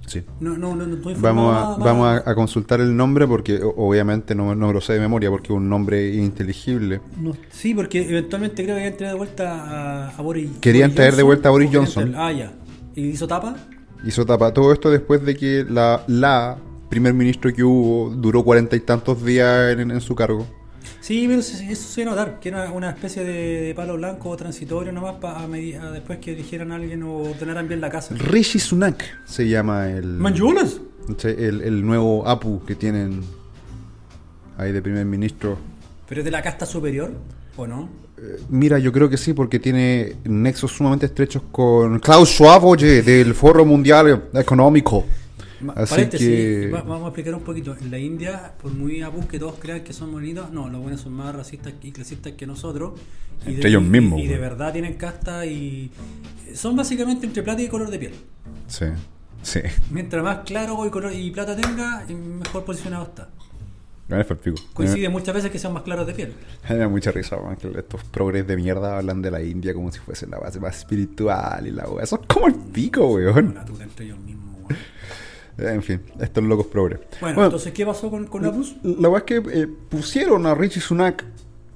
Sí. No, no, no, no estoy Vamos, a, más- vamos a, a consultar el nombre porque obviamente no, no me lo sé de memoria porque es un nombre ininteligible. No, sí, porque eventualmente creo que habían traído de vuelta a, a Boris Querían Boris traer de vuelta a Boris ¿o querían Johnson. Ah, ya. ¿Y hizo tapa? Hizo tapa todo esto después de que la, la primer ministro que hubo duró cuarenta y tantos días en, en su cargo. Sí, pero eso, se iba a notar, que era una especie de, de palo blanco transitorio nomás para después que eligieran a alguien o ordenaran bien la casa. Rishi Sunak se llama el, ¡Manchulas! Sí, el, el nuevo APU que tienen ahí de primer ministro. ¿Pero es de la casta superior o no? Eh, Mira, yo creo que sí, porque tiene nexos sumamente estrechos con Klaus Schwab, oye, del Foro Mundial Económico. Así que- va- vamos a explicar un poquito. En la India, por muy abus que todos crean que son bonitos, no, los buenos son más racistas y clasistas que nosotros. Y Entre ellos y- mismos, Y, de verdad tienen casta y son básicamente entre plata y color de piel. Sí, sí. Mientras más claro y, color, y plata tenga, mejor posicionado está. Coincide muchas veces que sean más claros de piel. Me da mucha risa, man, que estos progres de mierda hablan de la India como si fuese la base más espiritual y la wea. Eso es como el pico, weón. Una tuta entre ellos mismos. weón. En fin, estos locos progres. Bueno, entonces, ¿qué pasó con, con Abus? La verdad es que eh, pusieron a Richie Sunak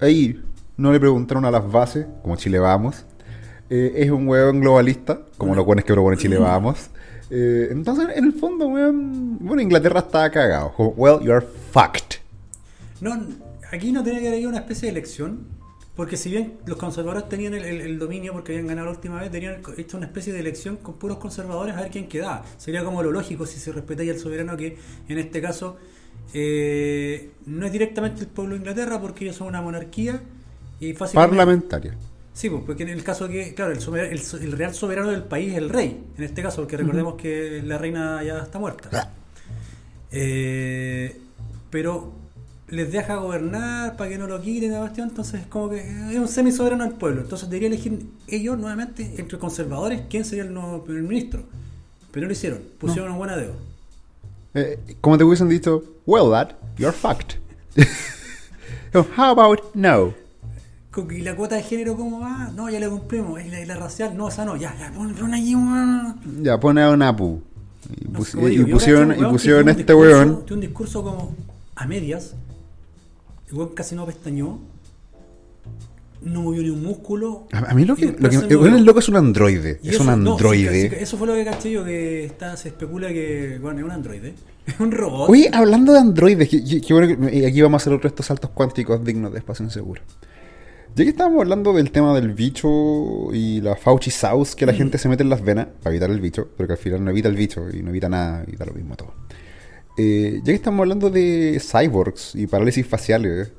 ahí. No le preguntaron a las bases, como Chile Vamos. Eh, es un weón globalista, como los weones que propone Chile Vamos. Eh, entonces, en el fondo, weón. Bueno, Inglaterra estaba cagado. Como, well, you are fucked. No, aquí no tenía que haber una especie de elección, porque si bien los conservadores tenían el, el- el dominio porque habían ganado la última vez, tenían hecho una especie de elección con puros conservadores a ver quién quedaba. Sería como lo lógico si se respetaría al soberano, que en este caso eh, no es directamente el pueblo de Inglaterra porque ellos son una monarquía y fácilmente... Parlamentaria. Sí, pues, porque en el caso que, claro, el, sober- el real soberano del país es el rey, en este caso, porque recordemos que la reina ya está muerta. Eh, pero les deja gobernar para que no lo quiten la cuestión, entonces es como que es un semi soberano del pueblo. Entonces debería elegir ellos nuevamente entre conservadores quién sería el nuevo primer ministro. Pero no lo hicieron, pusieron un buen dedo. Eh, como te hubiesen dicho, well, lad, you're fucked. How about no? ¿Y la cuota de género cómo va? No, ya la cumplimos. ¿Y la, y la racial? No, esa no. Ya, ya, pon, pon un... Ya, pone a un Apu. Y, No pus- digo, pusieron, y que pusieron este weón. Un discurso como a medias. El weón casi no pestañó. No movió ni un músculo. A, a mí lo que, lo que el loco es un androide. Y Es eso- un androide. eso fue lo que caché yo, que está, se especula que, bueno, es un androide. Es un robot. Oye, hablando de androides, que, que- que bueno que- y aquí vamos a hacer otro de estos saltos cuánticos dignos de espacio inseguro. Ya que estábamos hablando del tema del bicho y la Fauci Sauce que la gente se mete en las venas para evitar el bicho, pero que al final no evita el bicho y no evita nada y da lo mismo todo. Eh, ya que estamos hablando de cyborgs y parálisis faciales,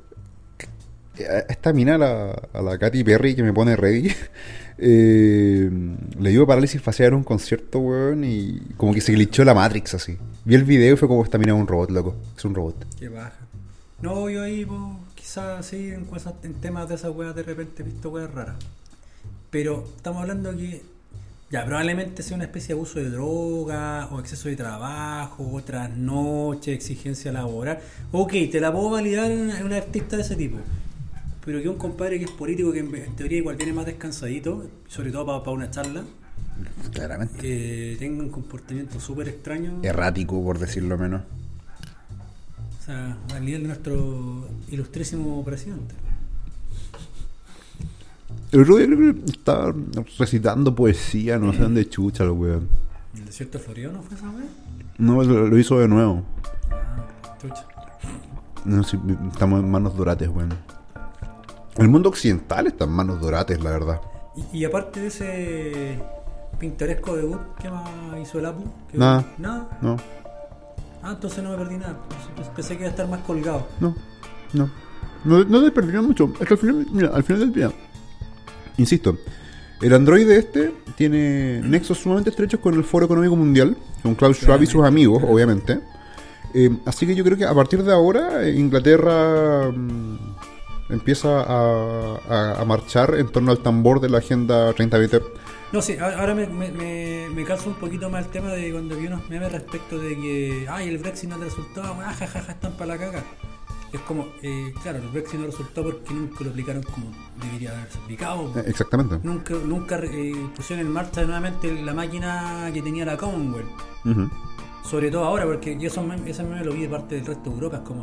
eh, esta mina, a la, a la Katy Perry que me pone ready, eh, le dio parálisis facial en un concierto, weón, y como que se glitchó la Matrix así. Vi el video y fue como esta mina es un robot, loco. Es un robot. Qué baja. No, yo ahí, pues, quizás sí, en, cosas, en temas de esas weas de repente he visto weas raras. Pero estamos hablando que, ya, probablemente sea una especie de abuso de droga, o exceso de trabajo, o trasnoche, exigencia laboral. Ok, te la puedo validar en una artista de ese tipo. Pero que un compadre que es político, que en, en teoría igual viene más descansadito, sobre todo para una charla, Claramente. eh, tenga un comportamiento súper extraño. Errático, por decirlo menos. O sea, al nivel de nuestro ilustrísimo presidente. El día creo que estaba recitando poesía, no sé dónde chucha el weón. ¿El desierto florido no fue esa wea? No, lo, lo hizo de nuevo. Ah, chucha. No sé, estamos en manos dorates, weón. El mundo occidental está en manos dorates, la verdad. Y, y aparte de ese pintoresco debut, ¿qué más hizo el Apu? ¿Qué- Nada. Nada. No, Ah, entonces no me perdí nada. Pensé que iba a estar más colgado. no, no. No, no te mucho. Es que al final, mira, al final del día, insisto, el androide este tiene nexos sumamente estrechos con el Foro Económico Mundial, con Klaus Schwab y sus amigos, obviamente. Eh, así que yo creo que a partir de ahora eh, Inglaterra mm, empieza a, a- a marchar en torno al tambor de la Agenda 2020. No, sí, ahora me, me, me, me calza un poquito más el tema de cuando vi unos memes respecto de que, ay, el Brexit no te resultó, jajaja, están para la caga. Es como, eh, claro, el Brexit no resultó porque nunca lo aplicaron como debería haberse aplicado. Eh, exactamente. Nunca, nunca eh, pusieron en marcha nuevamente la máquina que tenía la Commonwealth. Sobre todo ahora, porque yo memes, esos memes lo vi de parte del resto de Europa. Es como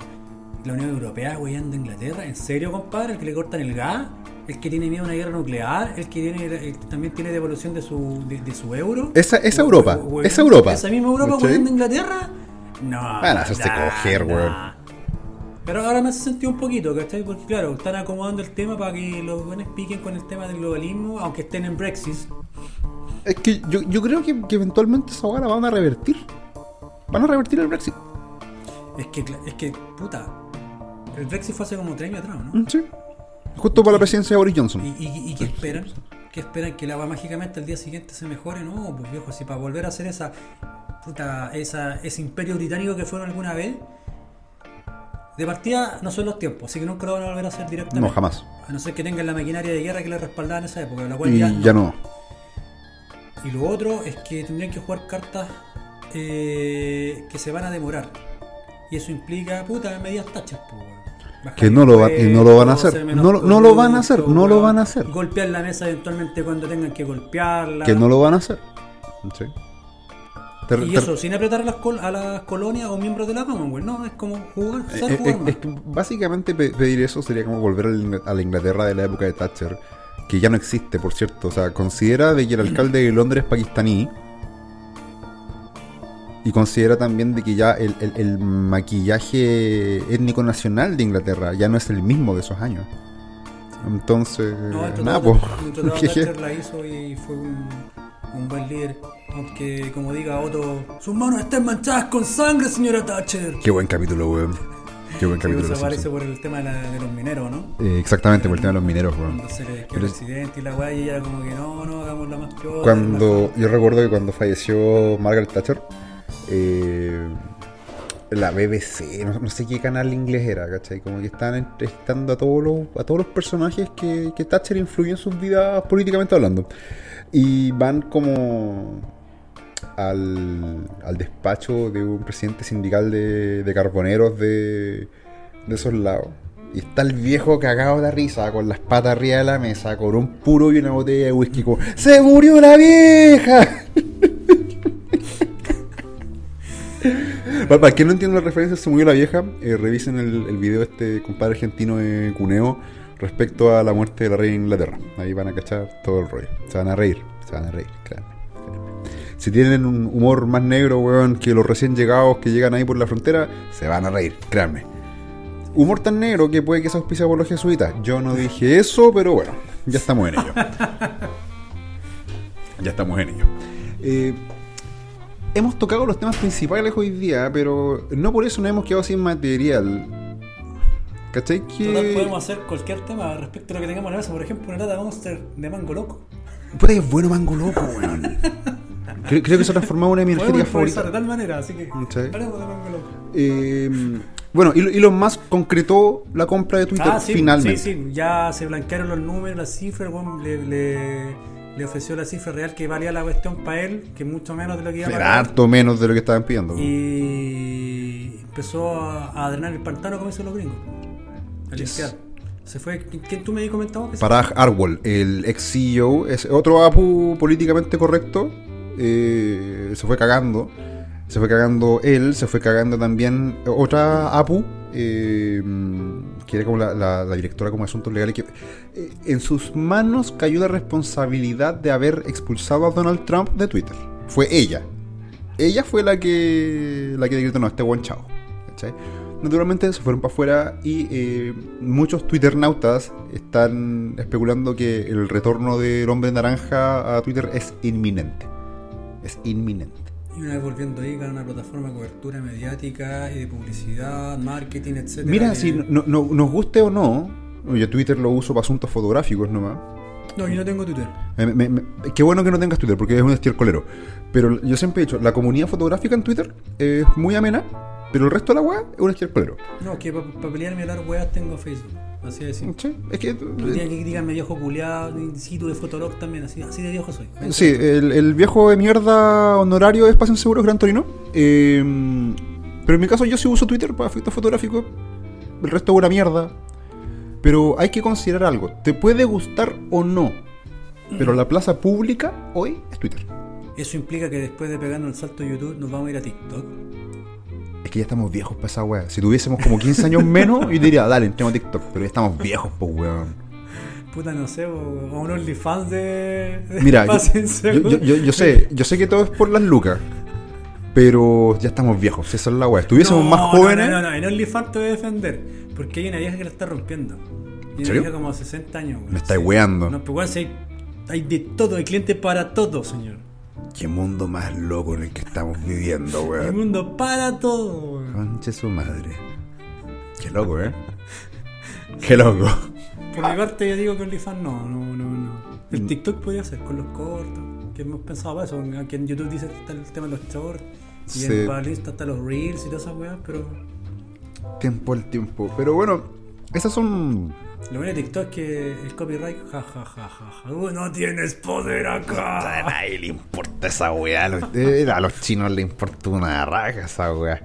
la Unión Europea weyando a Inglaterra. ¿En serio, compadre? El que le cortan el gas, el que tiene miedo a una guerra nuclear, el que tiene el que también tiene devolución de su, de, de su euro. Esa- esa Europa, esa Europa. Esa misma Europa weyando a Inglaterra. No. Van a hacerse coger, weón. Pero ahora me hace sentido un poquito, ¿cachai? Porque claro, están acomodando el tema para que los buenos piquen con el tema del globalismo, aunque estén en Brexit. Es que yo, yo creo que, que eventualmente esa hora van a revertir. Van a revertir el Brexit. Es que, es que, puta, el Brexit fue hace como tres años atrás, ¿no? Sí. Justo para la presidencia de Boris Johnson. ¿Y, y, y qué esperan? ¿Qué esperan? ¿Que el agua mágicamente al día siguiente se mejore? No, pues viejo, si para volver a hacer esa, puta, esa, ese imperio británico que fueron alguna vez, de partida no son los tiempos, así que nunca lo van a volver a hacer directamente. No, jamás. A no ser que tengan la maquinaria de guerra que le respaldaba en esa época, la cual Y ya, ya no. Y lo otro es que tendrían que jugar cartas eh, que se van a demorar. Y eso implica, puta, medias tachas, po, weón. Bajar Que no lo va- y no lo van a hacer. No lo- no lo van a hacer, no lo van a hacer. Golpear la mesa eventualmente cuando tengan que golpearla. Que no lo van a hacer. Sí. Te- Y te- eso, sin apretar a las, col- a las colonias o miembros de la Commonwealth. No, es como jugar, ser eh, eh, es que básicamente pe- pedir eso sería como volver a la Ingl- a la Inglaterra de la época de Thatcher, que ya no existe, por cierto. O sea, considera de que el alcalde de Londres es pakistaní Y considera también de que ya el, el- el maquillaje étnico nacional de Inglaterra ya no es el mismo de esos años. Entonces, No, nada, tratado, pues. la hizo y fue un, un buen líder. Aunque, como diga Otto, sus manos están manchadas con sangre, señora Thatcher. Qué buen capítulo, weón. Qué buen capítulo. los aparece por el tema de, la- de los mineros, ¿no? Eh, exactamente, por el tema de los mineros, weón. Cuando se le el accidente y la weá, y ella como que no, no, hagámosla más peor. Cuando yo recuerdo que cuando falleció Margaret Thatcher, eh, la BBC, no, sé qué canal inglés era, ¿cachai? Como que están entrevistando a todos los, a todos los personajes que, que Thatcher influyó en sus vidas políticamente hablando. Y van como al, al despacho de un presidente sindical de, de carboneros de, de esos lados. Y está el viejo cagado de risa, con las patas arriba de la mesa, con un puro y una botella de whisky, como ¡Se murió la vieja! Para, para quien no entiende la referencia, se murió la vieja, eh, revisen el, el video de este compadre argentino de Cuneo respecto a la muerte de la reina de Inglaterra. Ahí van a cachar todo el rollo. Se van a reír, se van a reír, créanme. créanme. Si tienen un humor más negro, weón, que los recién llegados que llegan ahí por la frontera, se van a reír, créanme. Humor tan negro que puede que se auspicia por los jesuitas. Yo no dije eso, pero bueno, ya estamos en ello. Ya estamos en ello. Eh, hemos tocado los temas principales hoy día, pero no por eso nos hemos quedado sin material. ¿Cachai? Que... Total, podemos hacer cualquier tema respecto a lo que tengamos en la mesa. Por ejemplo, una lata Monster de mango loco. Puta que es bueno Mango Loco, weón. creo, creo que se ha transformado en una de mis energéticas improvisar de favoritas. tal manera, así que Sí. de mango loco. Eh, bueno, y Elon Musk concretó la compra de Twitter Ah, sí, finalmente. sí, sí, ya se blanquearon los números, las cifras, le, le, le ofreció la cifra real que valía la cuestión para él, que mucho menos de lo que iba a pagar. harto menos de lo que estaban pidiendo. Y empezó a, a drenar el pantano como dicen los gringos. A Yes. limpiar. Se fue, ¿quién- ¿quién tú me comentabas que se Parag Arwol, el ex CEO, es otro APU políticamente correcto, eh, se fue cagando. Se fue cagando él, se fue cagando también otra APU, eh, que era como la, directora como asuntos legales, que eh, en sus manos cayó la responsabilidad de haber expulsado a Donald Trump de Twitter. Fue ella. Ella fue la que la que gritó, no, este buen. ¿cachai? Naturalmente se fueron para afuera y eh, muchos twitternautas están especulando que el retorno del hombre naranja a Twitter es inminente. Es inminente. Y una vez volviendo ahí, con una plataforma de cobertura mediática y de publicidad, marketing, etcétera. Mira, que- si no, no- nos guste o no, yo Twitter lo uso para asuntos fotográficos nomás. No, yo no tengo Twitter. Eh, me- me- qué bueno que no tengas Twitter porque es un estiercolero. Pero yo siempre he dicho, la comunidad fotográfica en Twitter es muy amena, pero el resto de la web es un estiercolero. No, que para pelearme a hablar weas tengo Facebook. Así de simple. Sí, es que... No tiene que díganme viejo culiado, sitio de Fotolog también, así, así de viejo soy. Sí, el, el viejo de mierda honorario de Espacio Inseguro es Gran Torino. Eh, pero en mi caso yo sí uso Twitter para efectos fotográficos. El resto es una mierda. Pero hay que considerar algo. Te puede gustar o no. Pero la plaza pública hoy es Twitter. Eso implica que después de pegarnos el salto de YouTube nos vamos a ir a TikTok. Que ya estamos viejos para esa wea. Si tuviésemos como 15 años menos, yo diría, dale, entremos a TikTok. Pero ya estamos viejos, pues weón. Puta, no sé, o un OnlyFans de. de Mira, yo, yo, yo- sé, yo sé que todo es por las lucas. Pero ya estamos viejos, esa es la wea. Estuviésemos No, más jóvenes. No, no, no, en OnlyFans te voy a defender. Porque hay una vieja que la está rompiendo. Y una vieja como de 60 años, güey. Me estáis weando. No, pero igual si hay, hay de todo, hay clientes para todo, señor. Qué mundo más loco en el que estamos viviendo, El weón. mundo para todo, güey. Conche su madre. Qué loco, ¿eh? Qué loco. Por mi parte, yo digo que OnlyFans no, no, no, no. El Mm. TikTok podría ser con los cortos. Que hemos pensado para eso. Aquí en YouTube dice que está el tema de los shorts. Y Sí. en para el Insta están los reels y todas esas weas. Pero Tiempo al tiempo. Pero bueno, esas son. Lo bueno de TikTok es que el copyright, ja, ja, ja, ja, ja. No tienes poder A acá. nadie le importa esa weá. A los, eh, a los chinos le importa una raja esa weá.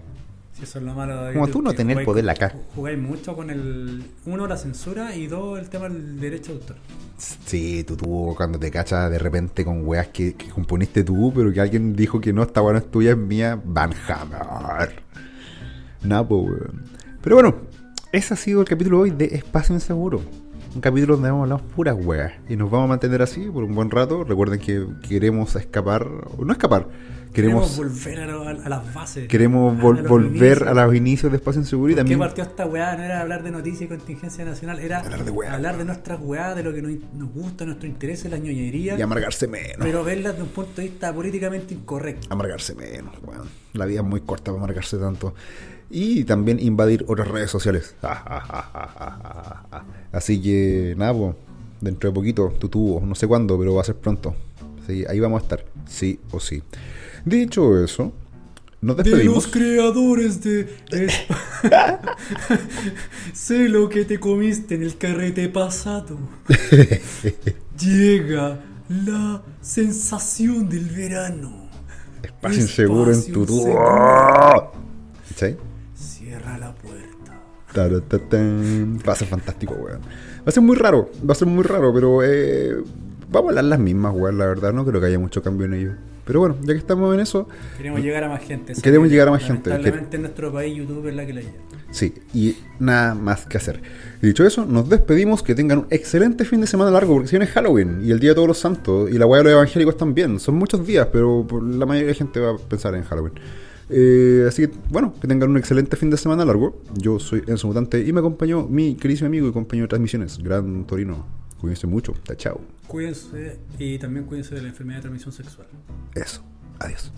Si eso es lo malo de Como tú no jugáis poder acá. Jugáis mucho con el. Uno, la censura y dos, el tema del derecho de autor. Sí, tú, tú cuando te cachas de repente con weas que, que componiste tú, pero que alguien dijo que no, esta weá no es tuya, es mía, Van Hammer. Napo, weón. Pero bueno, ese ha sido el capítulo de hoy de Espacio Inseguro. Un capítulo donde hemos hablado puras weas. Y nos vamos a mantener así por un buen rato. Recuerden que queremos escapar, o no escapar, Queremos, volver a, lo- a- las bases. queremos vol- a volver inicios. a los inicios de Espacio Inseguro y ¿Por qué también partió esta weá? No era hablar de noticias y contingencia nacional, era Hablar de weá. hablar de nuestras weá, de lo que nos, nos gusta, nuestro interés, la ñoñería, y amargarse menos. pero verlas de un punto de vista políticamente incorrecto. Amargarse menos, weón. La vida es muy corta para amargarse tanto. Y también invadir otras redes sociales. Así que, nada, po, dentro de poquito, tu tubo, no sé cuándo, pero va a ser pronto. Ahí vamos a estar, sí o sí. Dicho eso, nos De los despedimos. creadores de... sé lo que te comiste en el carrete pasado. Llega la sensación del verano. Espacio inseguro en tu Espacio tubo. ¿Sí? Cierra la puerta. Va a ser fantástico, weón. Va a ser muy raro, va a ser muy raro, pero eh, vamos a hablar las mismas, weón, la verdad. No creo que haya mucho cambio en ello. Pero bueno, ya que estamos en eso, Queremos llegar a más gente. Queremos llegar a más gente. Lamentablemente en nuestro país YouTube es la que la lleva. sí, y nada más que hacer. Y dicho eso, nos despedimos, que tengan un excelente fin de semana largo, porque si viene Halloween y el Día de Todos los Santos, y la weá de los evangélicos también. Son muchos días, pero la mayoría de la gente va a pensar en Halloween. Eh, así que, bueno, que tengan un excelente fin de semana largo. Yo soy Enzo Mutante y me acompañó mi queridísimo amigo y compañero de transmisiones, Gran Torino. Cuídense mucho. Chao, chao. Cuídense y también cuídense de la enfermedad de transmisión sexual. Eso. Adiós.